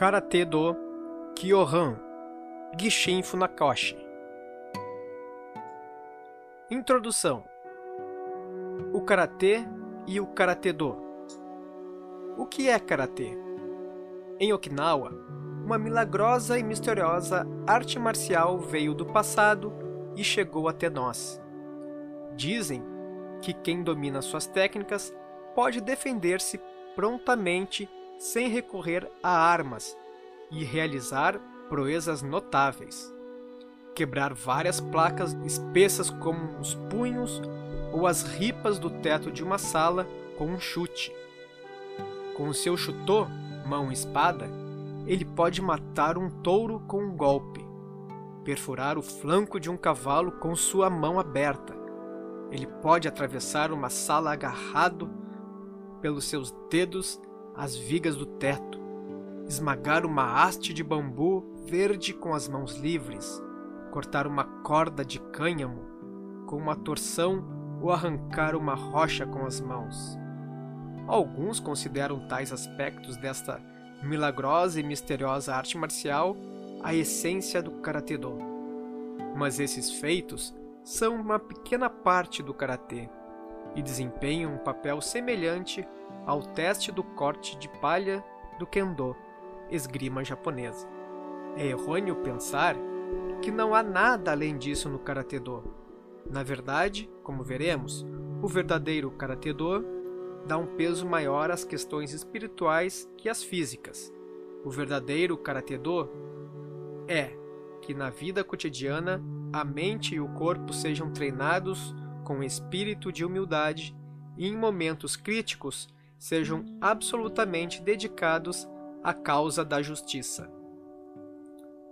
Karate do Kyohan Gishin Funakoshi Introdução O Karatê e o Karate do O que é Karatê? Em Okinawa, uma milagrosa e misteriosa arte marcial veio do passado e chegou até nós. Dizem que quem domina suas técnicas pode defender-se prontamente sem recorrer a armas e realizar proezas notáveis. Quebrar várias placas espessas como os punhos ou as ripas do teto de uma sala com um chute. Com o seu chutô, mão e espada, ele pode matar um touro com um golpe, perfurar o flanco de um cavalo com sua mão aberta. Ele pode atravessar uma sala agarrado pelos seus dedos as vigas do teto, esmagar uma haste de bambu verde com as mãos livres, cortar uma corda de cânhamo com uma torção ou arrancar uma rocha com as mãos. Alguns consideram tais aspectos desta milagrosa e misteriosa arte marcial a essência do Karate Do. Mas esses feitos são uma pequena parte do karatê e desempenham um papel semelhante ao teste do corte de palha do kendo, esgrima japonesa. É errôneo pensar que não há nada além disso no karatê do. Na verdade, como veremos, o verdadeiro karatê do dá um peso maior às questões espirituais que às físicas. O verdadeiro karatê do é que na vida cotidiana a mente e o corpo sejam treinados com espírito de humildade e em momentos críticos sejam absolutamente dedicados à causa da justiça.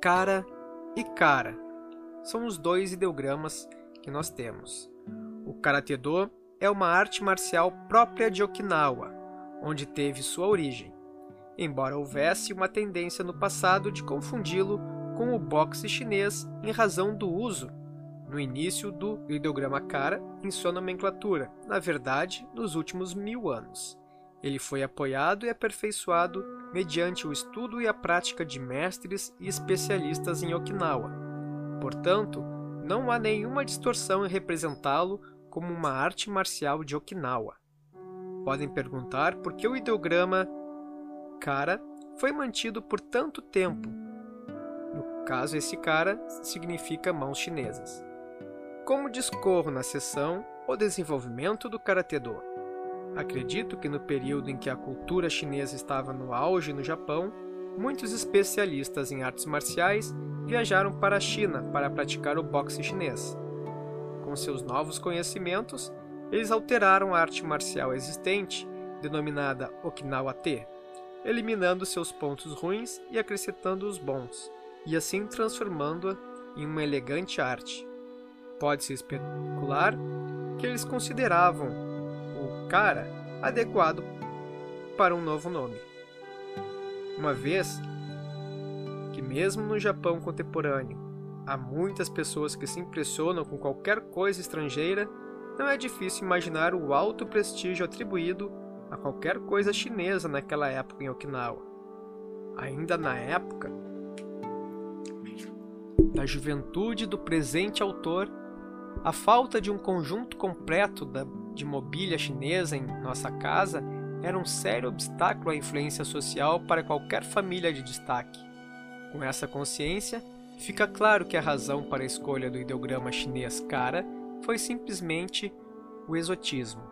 Cara e cara são os dois ideogramas que nós temos. O Karate Do é uma arte marcial própria de Okinawa, onde teve sua origem, embora houvesse uma tendência no passado de confundi-lo com o boxe chinês em razão do uso no início do ideograma cara em sua nomenclatura, na verdade, nos últimos mil anos. Ele foi apoiado e aperfeiçoado mediante o estudo e a prática de mestres e especialistas em Okinawa. Portanto, não há nenhuma distorção em representá-lo como uma arte marcial de Okinawa. Podem perguntar por que o ideograma cara foi mantido por tanto tempo. No caso, esse cara significa mãos chinesas. Como discorro na sessão O Desenvolvimento do Karate Do. Acredito que no período em que a cultura chinesa estava no auge no Japão, muitos especialistas em artes marciais viajaram para a China para praticar o boxe chinês. Com seus novos conhecimentos, eles alteraram a arte marcial existente, denominada Okinawa-te, eliminando seus pontos ruins e acrescentando os bons, e assim transformando-a em uma elegante arte. Pode-se especular que eles consideravam cara adequado para um novo nome. Uma vez que, mesmo no Japão contemporâneo, há muitas pessoas que se impressionam com qualquer coisa estrangeira, não é difícil imaginar o alto prestígio atribuído a qualquer coisa chinesa naquela época em Okinawa. Ainda na época da juventude do presente autor, a falta de um conjunto completo de mobília chinesa em nossa casa era um sério obstáculo à influência social para qualquer família de destaque. Com essa consciência, fica claro que a razão para a escolha do ideograma chinês cara foi simplesmente o exotismo.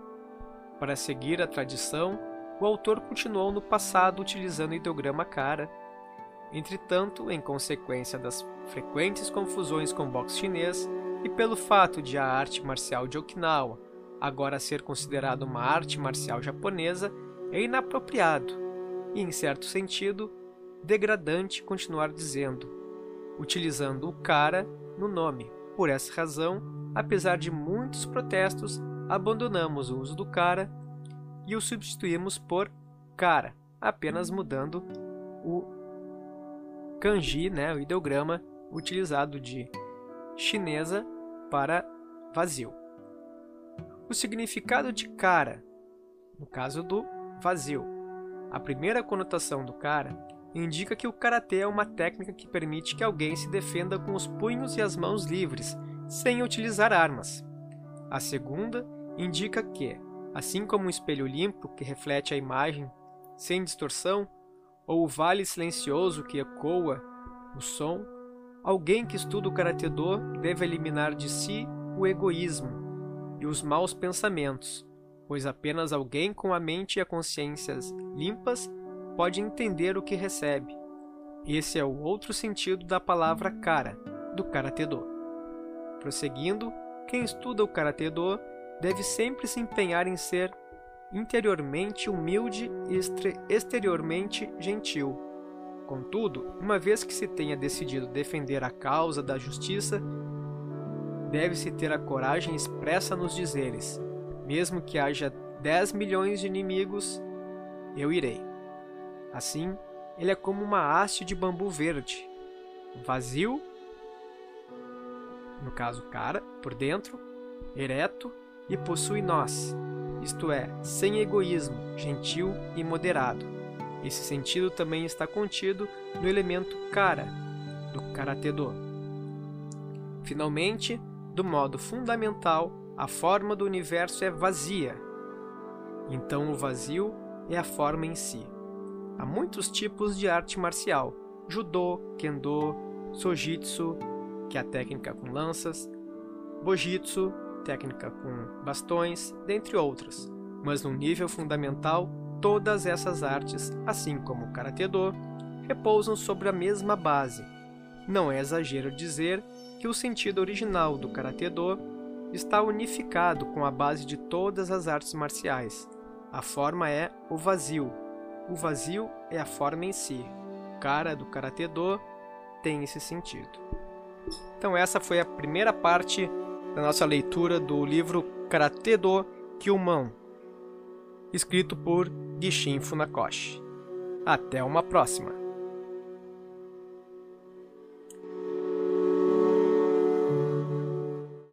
Para seguir a tradição, o autor continuou no passado utilizando o ideograma cara. Entretanto, em consequência das frequentes confusões com o boxe chinês e pelo fato de a arte marcial de Okinawa agora ser considerado uma arte marcial japonesa, é inapropriado e, em certo sentido, degradante continuar dizendo, utilizando o cara no nome. Por essa razão, apesar de muitos protestos, abandonamos o uso do cara e o substituímos por cara, apenas mudando o kanji, né, o ideograma utilizado de chinesa para vazio o significado de cara, no caso do vazio. A primeira conotação do cara indica que o karatê é uma técnica que permite que alguém se defenda com os punhos e as mãos livres, sem utilizar armas. A segunda indica que, assim como um espelho limpo que reflete a imagem sem distorção, ou o vale silencioso que ecoa o som, alguém que estuda o karatê do deve eliminar de si o egoísmo e os maus pensamentos, pois apenas alguém com a mente e a consciência limpas pode entender o que recebe. Esse é o outro sentido da palavra cara, do karatê do. Prosseguindo, quem estuda o karatê do deve sempre se empenhar em ser interiormente humilde e exteriormente gentil. Contudo, uma vez que se tenha decidido defender a causa da justiça, deve-se ter a coragem expressa nos dizeres: mesmo que haja 10 milhões de inimigos, eu irei. Assim, ele é como uma haste de bambu verde, vazio, no caso cara, por dentro, ereto e possui nós, isto é, sem egoísmo, gentil e moderado. Esse sentido também está contido no elemento cara, do karatê-do. Finalmente, do modo fundamental, a forma do universo é vazia. Então o vazio é a forma em si. Há muitos tipos de arte marcial: judô, kendo, sojitsu, que é a técnica com lanças, bojitsu, técnica com bastões, dentre outras. Mas no nível fundamental, todas essas artes, assim como o karatê-do, repousam sobre a mesma base. Não é exagero dizer que o sentido original do karatê-do está unificado com a base de todas as artes marciais. A forma é o vazio. O vazio é a forma em si. O cara do karatê-do tem esse sentido. Então essa foi a primeira parte da nossa leitura do livro Karate do Kyumon, escrito por Gishin Funakoshi. Até uma próxima!